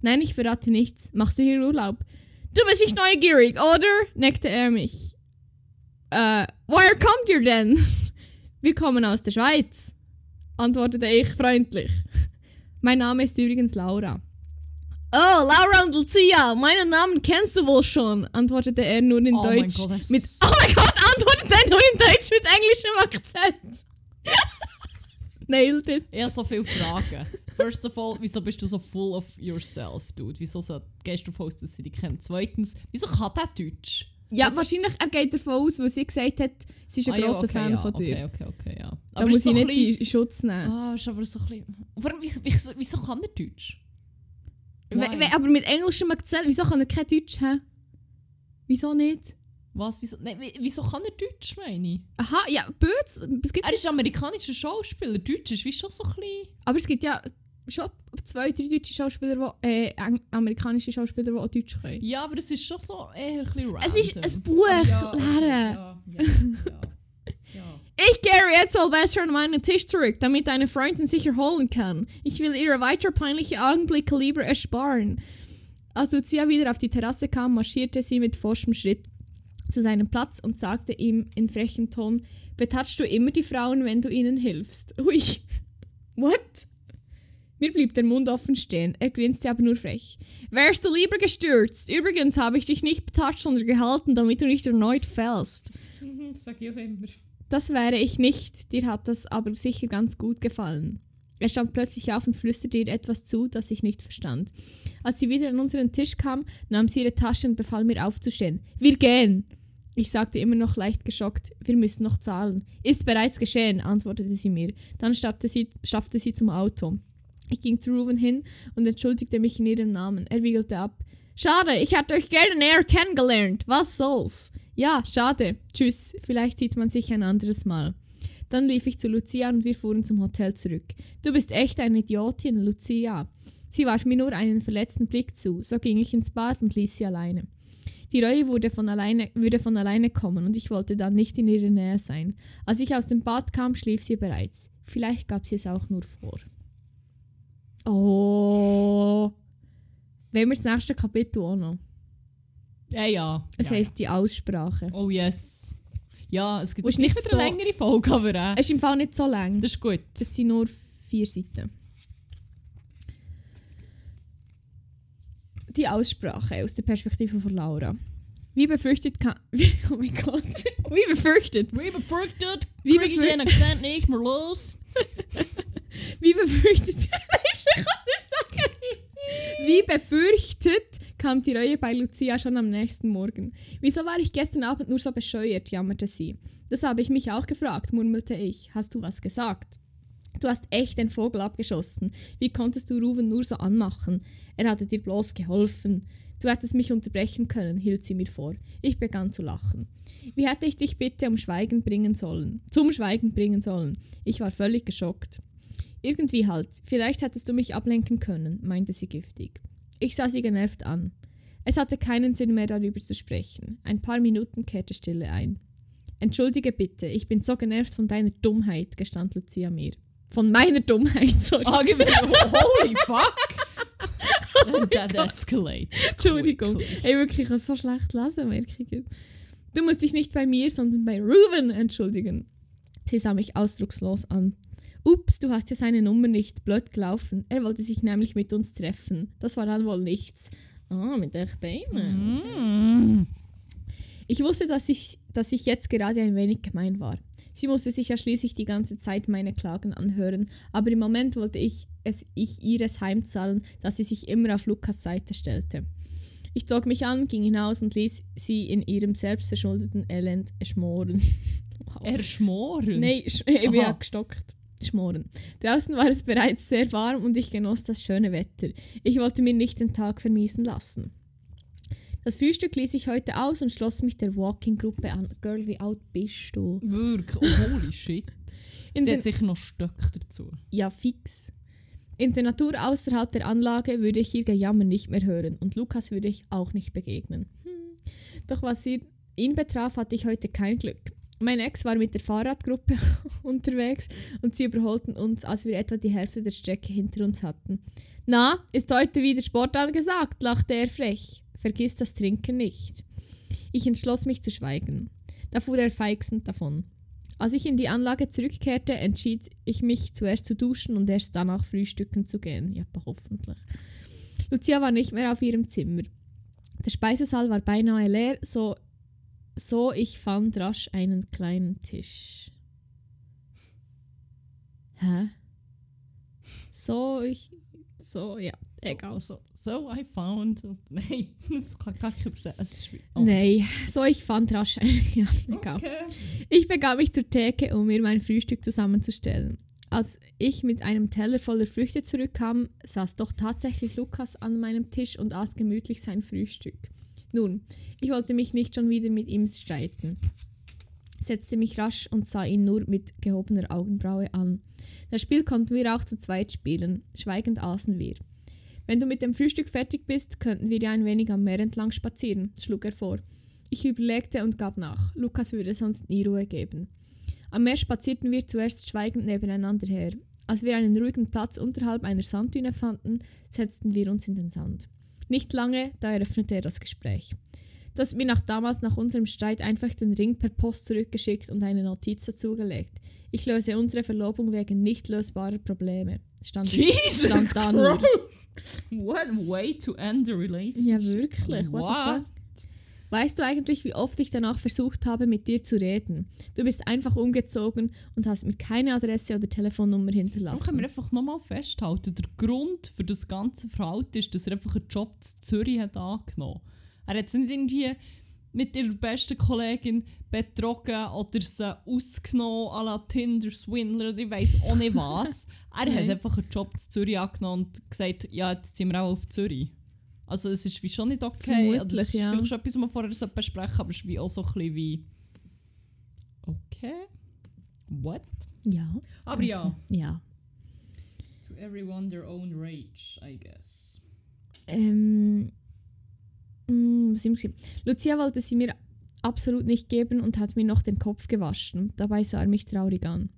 Nein, ich verrate nichts. Machst du hier Urlaub? Du bist nicht neugierig, oder? neckte er mich. Äh, woher kommt ihr denn? Wir kommen aus der Schweiz, antwortete ich freundlich. Mein Name ist übrigens Laura. Oh, Laura und Lucia, meinen Namen kennst du wohl schon, antwortete er nur in Oh mein Deutsch. Gott, das ist- mit, oh mein Gott, antwortete er nur in Deutsch mit englischem Akzent. Nailed it. Habe so viele Fragen. First of all, wieso bist du so full of yourself, dude? Wieso so, gehst du dass sie dich kennt? Zweitens, wieso kann der Deutsch? Ja, Das- wahrscheinlich, er geht davon aus, weil sie gesagt hat, sie ist ein Ah, ja, grosser okay, Fan ja, von dir. Okay, okay, okay, ja. Da Aber muss ich nicht bisschen- in Schutz nehmen. Ah, ist aber so ein bisschen... Warum, wieso, wieso, kann er Deutsch? We- aber mit englischem Akzent, wieso kann er kein Deutsch haben? Wieso nicht? Was? Wieso, nein, wie- wieso kann er Deutsch, meine ich? Aha, ja, Böts, es gibt, Er ist amerikanischer Schauspieler. Deutsch ist wie schon so ein bisschen... aber es gibt ja schon zwei, drei deutsche Schauspieler, die, äh, amerikanische Schauspieler, die auch Deutsch können. Ja, aber es ist schon so eher ein bisschen random. Es ist ein Buch, ja, lernen. Ja, ja. Ich kehre jetzt Silvester an meinen Tisch zurück, damit eine Freundin sich erholen kann. Ich will ihre weiter peinliche Augenblicke lieber ersparen. Als Lucia wieder auf die Terrasse kam, marschierte sie mit forschem Schritt zu seinem Platz und sagte ihm in frechem Ton, betatschst du immer die Frauen, wenn du ihnen hilfst? Ui. What? Mir blieb der Mund offen stehen, er grinste aber nur frech. Wärst du lieber gestürzt? Übrigens habe ich dich nicht betatscht, sondern gehalten, damit du nicht erneut fällst. Das sag ich auch immer. Das wäre ich nicht, dir hat das aber sicher ganz gut gefallen. Er stand plötzlich auf und flüsterte ihr etwas zu, das ich nicht verstand. Als sie wieder an unseren Tisch kam, nahm sie ihre Tasche und befahl mir aufzustehen. Wir gehen! Ich sagte immer noch leicht geschockt, wir müssen noch zahlen. Ist bereits geschehen, antwortete sie mir. Dann stapfte sie, stapfte sie zum Auto. Ich ging zu Ruben hin und entschuldigte mich in ihrem Namen. Er wiegelte ab. Schade, ich hätte euch gerne näher kennengelernt. Was soll's? Ja, schade. Tschüss, vielleicht sieht man sich ein anderes Mal. Dann lief ich zu Lucia und wir fuhren zum Hotel zurück. Du bist echt eine Idiotin, Lucia. Sie warf mir nur einen verletzten Blick zu. So ging ich ins Bad und ließ sie alleine. Die Reue wurde von alleine, würde von alleine kommen und ich wollte dann nicht in ihrer Nähe sein. Als ich aus dem Bad kam, schlief sie bereits. Vielleicht gab sie es auch nur vor. Oh. Wollen wir das nächste Kapitel auch noch? Ja, ja. Es ja, heisst die Aussprache. Oh yes. Ja, es gibt nicht nicht wieder eine so- längere Folge, aber äh, Es ist im Fall nicht so lang. das ist gut. Das sind nur vier Seiten. Die Aussprache aus der Perspektive von Laura. Wie befürchtet kann. Oh mein Gott. Wie befürchtet. Wie befürchtet, Wie krieg ich befür- den Akzent nicht mehr los. Wie befürchtet. Wie befürchtet kam die Reue bei Lucia schon am nächsten Morgen. Wieso war ich gestern Abend nur so bescheuert, jammerte sie. Das habe ich mich auch gefragt, murmelte ich. Hast du was gesagt? Du hast echt den Vogel abgeschossen. Wie konntest du Ruven nur so anmachen? Er hatte dir bloß geholfen. Du hättest mich unterbrechen können, hielt sie mir vor. Ich begann zu lachen. Wie hätte ich dich bitte um Schweigen bringen sollen? Zum Schweigen bringen sollen. Ich war völlig geschockt. Irgendwie halt. Vielleicht hättest du mich ablenken können, meinte sie giftig. Ich sah sie genervt an. Es hatte keinen Sinn mehr darüber zu sprechen. Ein paar Minuten kehrte Stille ein. Entschuldige bitte, ich bin so genervt von deiner Dummheit, gestand Lucia mir. Von meiner Dummheit, sorry. Mir- holy fuck. That escalates. Entschuldigung. quickly. Ey, wirklich, ich kann so schlecht lesen, merke ich jetzt. Du musst dich nicht bei mir, sondern bei Ruben entschuldigen. Sie sah mich ausdruckslos an. Ups, du hast ja seine Nummer nicht. Blöd gelaufen. Er wollte sich nämlich mit uns treffen. Das war dann wohl nichts. Ah, mit euch beiden. Mm. Ich wusste, dass ich, dass ich jetzt gerade ein wenig gemein war. Sie musste sich ja schließlich die ganze Zeit meine Klagen anhören, aber im Moment wollte ich, es, ich ihres heimzahlen, dass sie sich immer auf Lukas Seite stellte. Ich zog mich an, ging hinaus und ließ sie in ihrem selbstverschuldeten Elend schmoren. wow. Er schmoren. Nein, ich bin ja gestockt. Schmoren. Draußen war es bereits sehr warm und ich genoss das schöne Wetter. Ich wollte mir nicht den Tag vermiesen lassen. Das Frühstück ließ ich heute aus und schloss mich der Walking-Gruppe an. Girl, wie alt bist du? Wirklich. Oh, holy shit. In Sie hat sicher noch Stöcke dazu. ja, fix. In der Natur außerhalb der Anlage würde ich ihr Gejammer nicht mehr hören und Lukas würde ich auch nicht begegnen. Hm. Doch was ihn betraf, hatte ich heute kein Glück. Mein Ex war mit der Fahrradgruppe unterwegs und sie überholten uns, als wir etwa die Hälfte der Strecke hinter uns hatten. Na, ist heute wieder Sport angesagt, lachte er frech. Vergiss das Trinken nicht. Ich entschloss mich zu schweigen. Da fuhr er feixend davon. Als ich in die Anlage zurückkehrte, entschied ich mich zuerst zu duschen und erst danach frühstücken zu gehen. Ja, hoffentlich. Lucia war nicht mehr auf ihrem Zimmer. Der Speisesaal war beinahe leer, so, so ich fand rasch einen kleinen Tisch. Hä? So, ich. So, ja. Egal. So, so I found. Nein, das kann gar nicht übersetzen. Oh. Nein, so ich fand rasch. ja, egal. Okay. Ich begab mich zur Theke, um mir mein Frühstück zusammenzustellen. Als ich mit einem Teller voller Früchte zurückkam, saß doch tatsächlich Lukas an meinem Tisch und aß gemütlich sein Frühstück. Nun, ich wollte mich nicht schon wieder mit ihm streiten, setzte mich rasch und sah ihn nur mit gehobener Augenbraue an. Das Spiel konnten wir auch zu zweit spielen. Schweigend aßen wir. Wenn du mit dem Frühstück fertig bist, könnten wir ja ein wenig am Meer entlang spazieren, schlug er vor. Ich überlegte und gab nach. Lukas würde sonst nie Ruhe geben. Am Meer spazierten wir zuerst schweigend nebeneinander her. Als wir einen ruhigen Platz unterhalb einer Sanddüne fanden, setzten wir uns in den Sand. Nicht lange, da eröffnete er das Gespräch. Du hast mir nach damals nach unserem Streit einfach den Ring per Post zurückgeschickt und eine Notiz dazugelegt. Ich löse unsere Verlobung wegen nicht lösbarer Probleme. Stand, Jesus stand da. Christ! What way to end a relationship. Ja, wirklich. What the What? Weißt du eigentlich, wie oft ich danach versucht habe, mit dir zu reden? Du bist einfach umgezogen und hast mir keine Adresse oder Telefonnummer Darum können hinterlassen. wir einfach nochmal festhalten, der Grund für das ganze Verhalten ist, dass er einfach einen Job in Zürich hat angenommen Er hat es nicht irgendwie mit ihrer besten Kollegin betrogen oder sie ausgenommen à la Tinder, Swindler oder ich weiss auch nicht was. er hat einfach einen Job in Zürich angenommen und gesagt, ja, jetzt ziehen wir auch auf Zürich. Also es ist wie schon nicht okay. Vermutlich, ist ja. vielleicht schon etwas, was wir vorher so besprechen aber es ist wie auch so ein bisschen wie... Okay. What? Ja. Aber ja. Ja. To everyone their own rage, I guess. Ähm, mm, was haben wir gesagt? Lucia wollte sie mir absolut nicht geben und hat mir noch den Kopf gewaschen. Dabei sah er mich traurig an.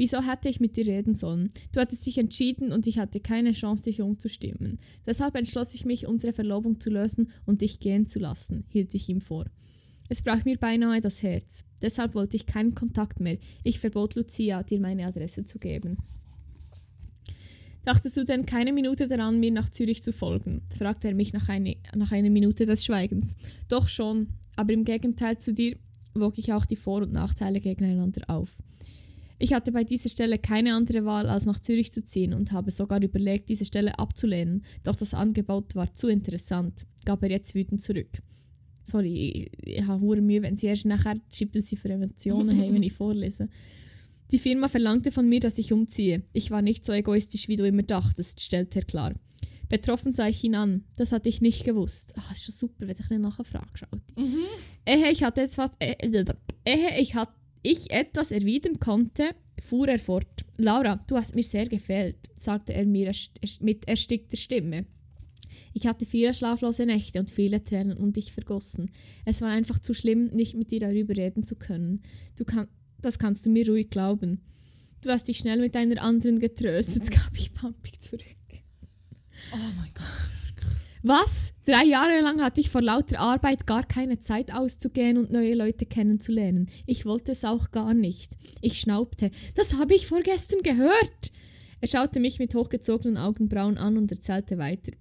Wieso hätte ich mit dir reden sollen? Du hattest dich entschieden und ich hatte keine Chance, dich umzustimmen. Deshalb entschloss ich mich, unsere Verlobung zu lösen und dich gehen zu lassen, hielt ich ihm vor. Es brach mir beinahe das Herz. Deshalb wollte ich keinen Kontakt mehr. Ich verbot Lucia, dir meine Adresse zu geben. Dachtest du denn keine Minute daran, mir nach Zürich zu folgen? fragte er mich nach, eine, nach einer Minute des Schweigens. Doch schon, aber im Gegenteil zu dir wog ich auch die Vor- und Nachteile gegeneinander auf. Ich hatte bei dieser Stelle keine andere Wahl, als nach Zürich zu ziehen und habe sogar überlegt, diese Stelle abzulehnen, doch das Angebot war zu interessant, gab er jetzt wütend zurück. Sorry, ich, habe hure Mühe, wenn sie erst nachher schreibt, dass sie für Emotionen haben, wenn ich vorlese. Die Firma verlangte von mir, dass ich umziehe. Ich war nicht so egoistisch, wie du immer dachtest, stellte er klar. Betroffen sah ich ihn an. Das hatte ich nicht gewusst. Ah, ist schon super, wenn ich nicht nachher frage. Schaut. Ehe ich hatte etwas, äh, äh, ehe ich, hat, ich etwas erwidern konnte, fuhr er fort. Laura, du hast mir sehr gefällt, sagte er mir mit erstickter Stimme. Ich hatte viele schlaflose Nächte und viele Tränen und dich vergossen. Es war einfach zu schlimm, nicht mit dir darüber reden zu können. Du kann, das kannst du mir ruhig glauben. Du hast dich schnell mit einer anderen getröstet, gab ich pampig zurück. Oh mein Gott. Was? Drei Jahre lang hatte ich vor lauter Arbeit gar keine Zeit auszugehen und neue Leute kennenzulernen. Ich wollte es auch gar nicht. Ich schnaubte. Das habe ich vorgestern gehört. Er schaute mich mit hochgezogenen Augenbrauen an und erzählte weiter.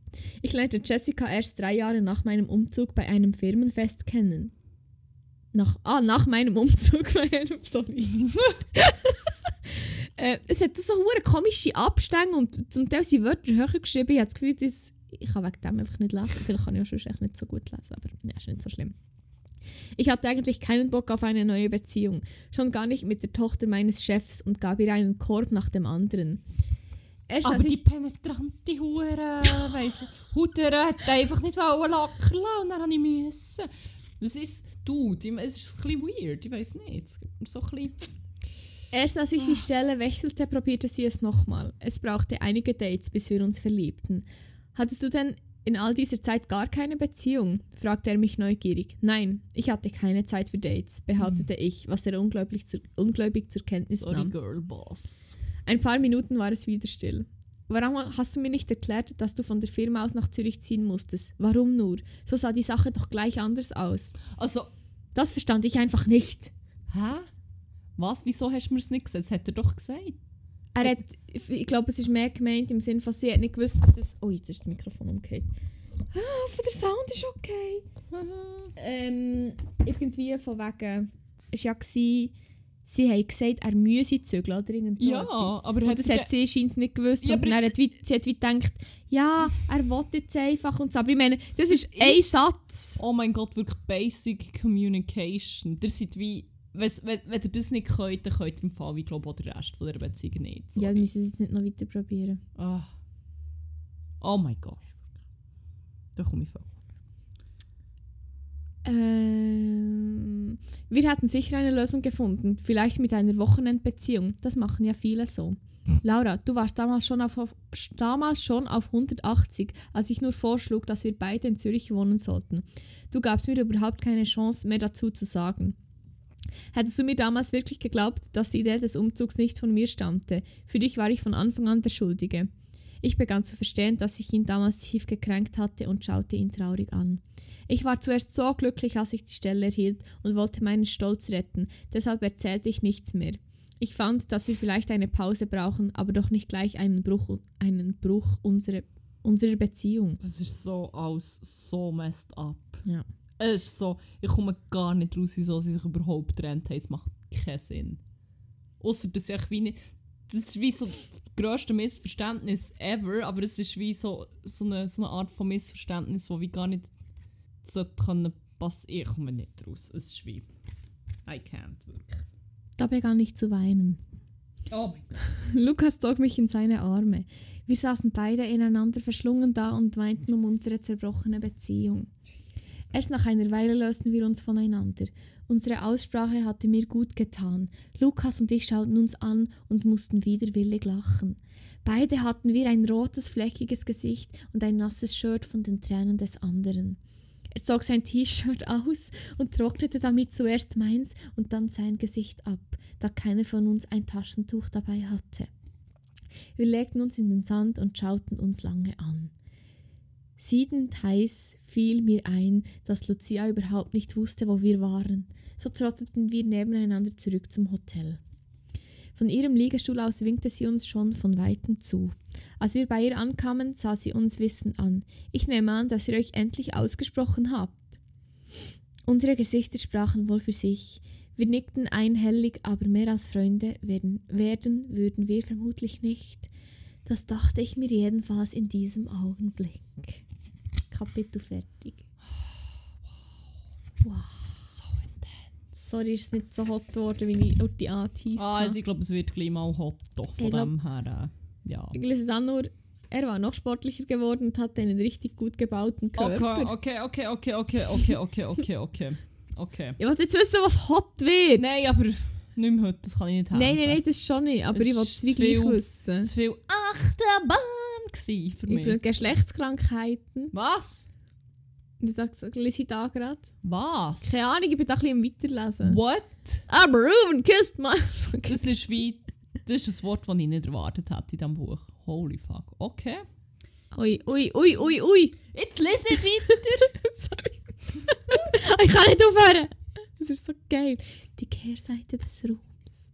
Ich lernte Jessica erst drei Jahre nach meinem Umzug bei einem Firmenfest kennen. Nach, ah, nach meinem Umzug bei einem, sorry. äh, es hat so hure komische Abstände und zum Teil sind Wörter höher geschrieben. Ich habe das Gefühl, dass ich kann wegen dem einfach nicht lesen. Vielleicht kann ich auch schon echt nicht so gut lesen, aber ja, ist nicht so schlimm. Ich hatte eigentlich keinen Bock auf eine neue Beziehung. Schon gar nicht mit der Tochter meines Chefs und gab ihr einen Korb nach dem anderen. Erst Aber die penetrante Hure, weiss ich, Hutere hat einfach nicht wollen lassen und dann habe ich müssen. Was ist du? Es ist ein bisschen weird, ich weiß nicht. So ein bisschen... erst als ich die Stelle wechselte, probierte sie es nochmal. Es brauchte einige Dates, bis wir uns verliebten. Hattest du denn in all dieser Zeit gar keine Beziehung? fragte er mich neugierig. Nein, ich hatte keine Zeit für Dates, behauptete ich, was er ungläubig zur, ungläubig zur Kenntnis Sorry, nahm. Girlboss. Ein paar Minuten war es wieder still. Warum hast du mir nicht erklärt, dass du von der Firma aus nach Zürich ziehen musstest? Warum nur? So sah die Sache doch gleich anders aus. Also, Das verstand ich einfach nicht. hä? Was? Wieso hast du mir es nicht gesagt? Das hat er doch gesagt. Er hat, ich glaube, es ist mehr gemeint im Sinne von, sie hat nicht gewusst, dass das... Oh, jetzt ist das Mikrofon umgekehrt. Ah, der Sound ist okay. ähm, irgendwie von wegen... Es war ja, gewesen, sie haben gesagt, er müsse zügeln oder irgend so Ja, etwas. aber Und hat das hat sie scheint nicht gewusst, Ja, aber- er hat wie, sie hat wie gedacht, ja, er will jetzt einfach und so. Aber ich meine, das ist Das ein ist- Satz. Oh mein Gott, wirklich Basic Communication. Ihr seid wie... Wenn, wenn ihr das nicht könnt, dann könnt ihr im Fall, wie glaube auch der Rest von der Beziehung nicht. Ja, Sorry. müssen sie jetzt nicht noch weiter probieren. Ah. Oh mein Gott. Da komme ich vor. Ähm, wir hatten sicher eine Lösung gefunden. Vielleicht mit einer Wochenendbeziehung. Das machen ja viele so. Laura, du warst damals schon auf, auf, damals schon auf 180, als ich nur vorschlug, dass wir beide in Zürich wohnen sollten. Du gabst mir überhaupt keine Chance mehr dazu zu sagen. Hättest du mir damals wirklich geglaubt, dass die Idee des Umzugs nicht von mir stammte? Für dich war ich von Anfang an der Schuldige. Ich begann zu verstehen, dass ich ihn damals tief gekränkt hatte und schaute ihn traurig an. Ich war zuerst so glücklich, als ich die Stelle erhielt und wollte meinen Stolz retten, deshalb erzählte ich nichts mehr. Ich fand, dass wir vielleicht eine Pause brauchen, aber doch nicht gleich einen Bruch, einen Bruch unserer, unserer Beziehung. Das ist so alles so messed up. Ja. Es ist so, ich komme gar nicht raus, wieso sie sich überhaupt getrennt haben. Es macht keinen Sinn. Außer dass ich wie nicht. Das ist wie so das grösste Missverständnis ever, aber es ist wie so, so, eine, so eine Art von Missverständnis, wo wie gar nicht sollte können passen. Ich komme nicht raus. Es ist wie. I can't wirklich. Da begann ich zu weinen. Oh mein Gott. Lukas zog mich in seine Arme. Wir saßen beide ineinander verschlungen da und weinten um unsere zerbrochene Beziehung. Erst nach einer Weile lösten wir uns voneinander. Unsere Aussprache hatte mir gut getan. Lukas und ich schauten uns an und mussten widerwillig lachen. Beide hatten wir ein rotes, fleckiges Gesicht und ein nasses Shirt von den Tränen des anderen. Er zog sein T-Shirt aus und trocknete damit zuerst meins und dann sein Gesicht ab, da keiner von uns ein Taschentuch dabei hatte. Wir legten uns in den Sand und schauten uns lange an. Siedend heiß fiel mir ein, dass Lucia überhaupt nicht wusste, wo wir waren. So trotteten wir nebeneinander zurück zum Hotel. Von ihrem Liegestuhl aus winkte sie uns schon von weitem zu. Als wir bei ihr ankamen, sah sie uns wissend an. Ich nehme an, dass ihr euch endlich ausgesprochen habt. Unsere Gesichter sprachen wohl für sich. Wir nickten einhellig, aber mehr als Freunde werden, werden würden wir vermutlich nicht. Das dachte ich mir jedenfalls in diesem Augenblick. Kapitel fertig. Wow. So intens. Sorry, ist es nicht so hot geworden, wie ich durch die angeteased Ah, also ich glaube, es wird gleich mal hot. Doch, von Ich glaub- dem her. Äh, ja. Ich lese dann nur, er war noch sportlicher geworden und hatte einen richtig gut gebauten Körper. Okay, okay, okay, okay, okay, okay, okay, okay. Okay. Ich wollte jetzt wissen, was hot wird. Nein, aber nicht mehr heute, das kann ich nicht Nein, nein, helfen. nein, das schon nicht. Aber Es ich wollte es zu viel. wissen. War viel Achterbahn gewesen für Ich mich. glaube, Geschlechtskrankheiten. Was? Das lese ich da gerade. Was? Keine Ahnung, ich bin da ein bisschen am Weiterlesen. What? Aber Ruben kissed my... Das ist wie... Das ist ein Wort, das ich nicht erwartet hätte in diesem Buch. Holy fuck. Okay. Ui, ui, ui, ui, ui. Jetzt lese ich weiter. Sorry. ich kann nicht aufhören. Das ist so geil. Die Kehrseite des Ruhms.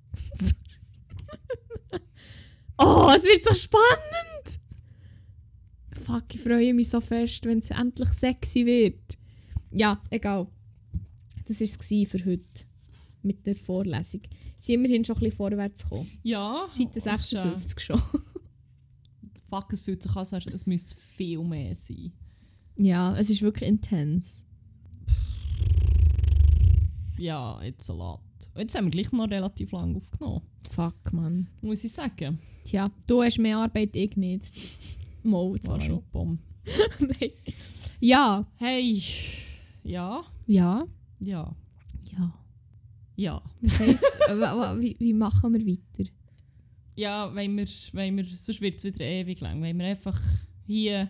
oh, es wird so spannend. Fuck, ich freue mich so fest, wenn es endlich sexy wird. Ja, egal. Das war es für heute. Mit der Vorlesung. Sind immerhin schon ein bisschen vorwärts gekommen. ja. Äh, 56 schon. Fuck, es fühlt sich an, als es müsste viel mehr sein. ja, es ist wirklich intens. Ja, jetzt a lot. Jetzt haben wir gleich noch relativ lang aufgenommen. Fuck, Mann. Muss ich sagen. Tja, du hast mehr Arbeit, ich nicht. Zwar War schon. schon Bom. Nein. Ja. Hey. Ja. Ja. Ja. Ja. Ja. Das heisst, äh, wie, wie machen wir weiter? Ja, wenn wir, wenn wir, sonst wird es wieder ewig lang. Wenn wir einfach hier,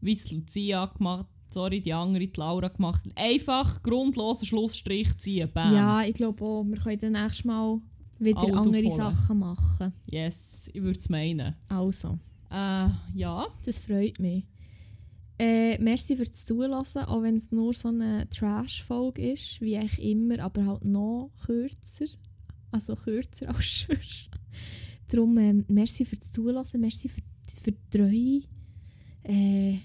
wie es Lucia gemacht sorry, die andere, die Laura gemacht hat, einfach grundlosen Schlussstrich ziehen. Bam. Ja, ich glaube auch, wir können dann nächstes Mal wieder Alles andere aufholen. Sachen machen. Yes, ich würde es meinen. Also, Äh, ja. das freut mich. Äh, merci fürs Zuhören, auch wenn es nur so eine Trash-Folge ist, wie eigentlich immer, aber halt noch kürzer. Also kürzer als sonst. Darum, ähm, merci fürs Zuhören, merci für, für die Treue. Äh,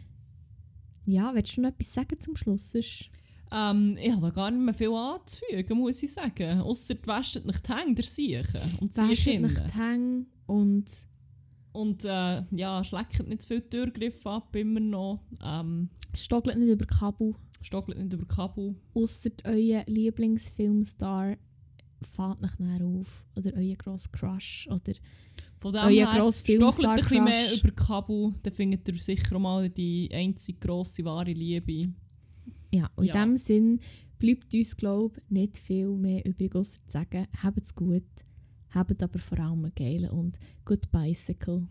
ja, willst du noch etwas sagen zum Schluss? Sonst- Ähm, ich habe da gar nicht mehr viel anzufügen, muss ich sagen. Ausser die wäscht nicht die Hänge der Siechen und Wäscht nicht die Hänge und Und äh, ja, schleckt nicht zu viel Türgriff ab, immer noch. Ähm, stockelt nicht über Kabel. stockelt nicht über Kabel. Ausser euer Lieblingsfilmstar fahrt nicht näher auf. Oder euer grosser Crush. Oder Von dem Euer grosser stockelt ein bisschen mehr über Kabel, dann findet ihr sicher mal die einzige grosse, wahre Liebe. ja, und in Ja. dem Sinn bleibt uns, glaube ich, nicht viel mehr übrig, außer zu sagen, habt's gut, habt aber vor allem einen geilen und good bicycle.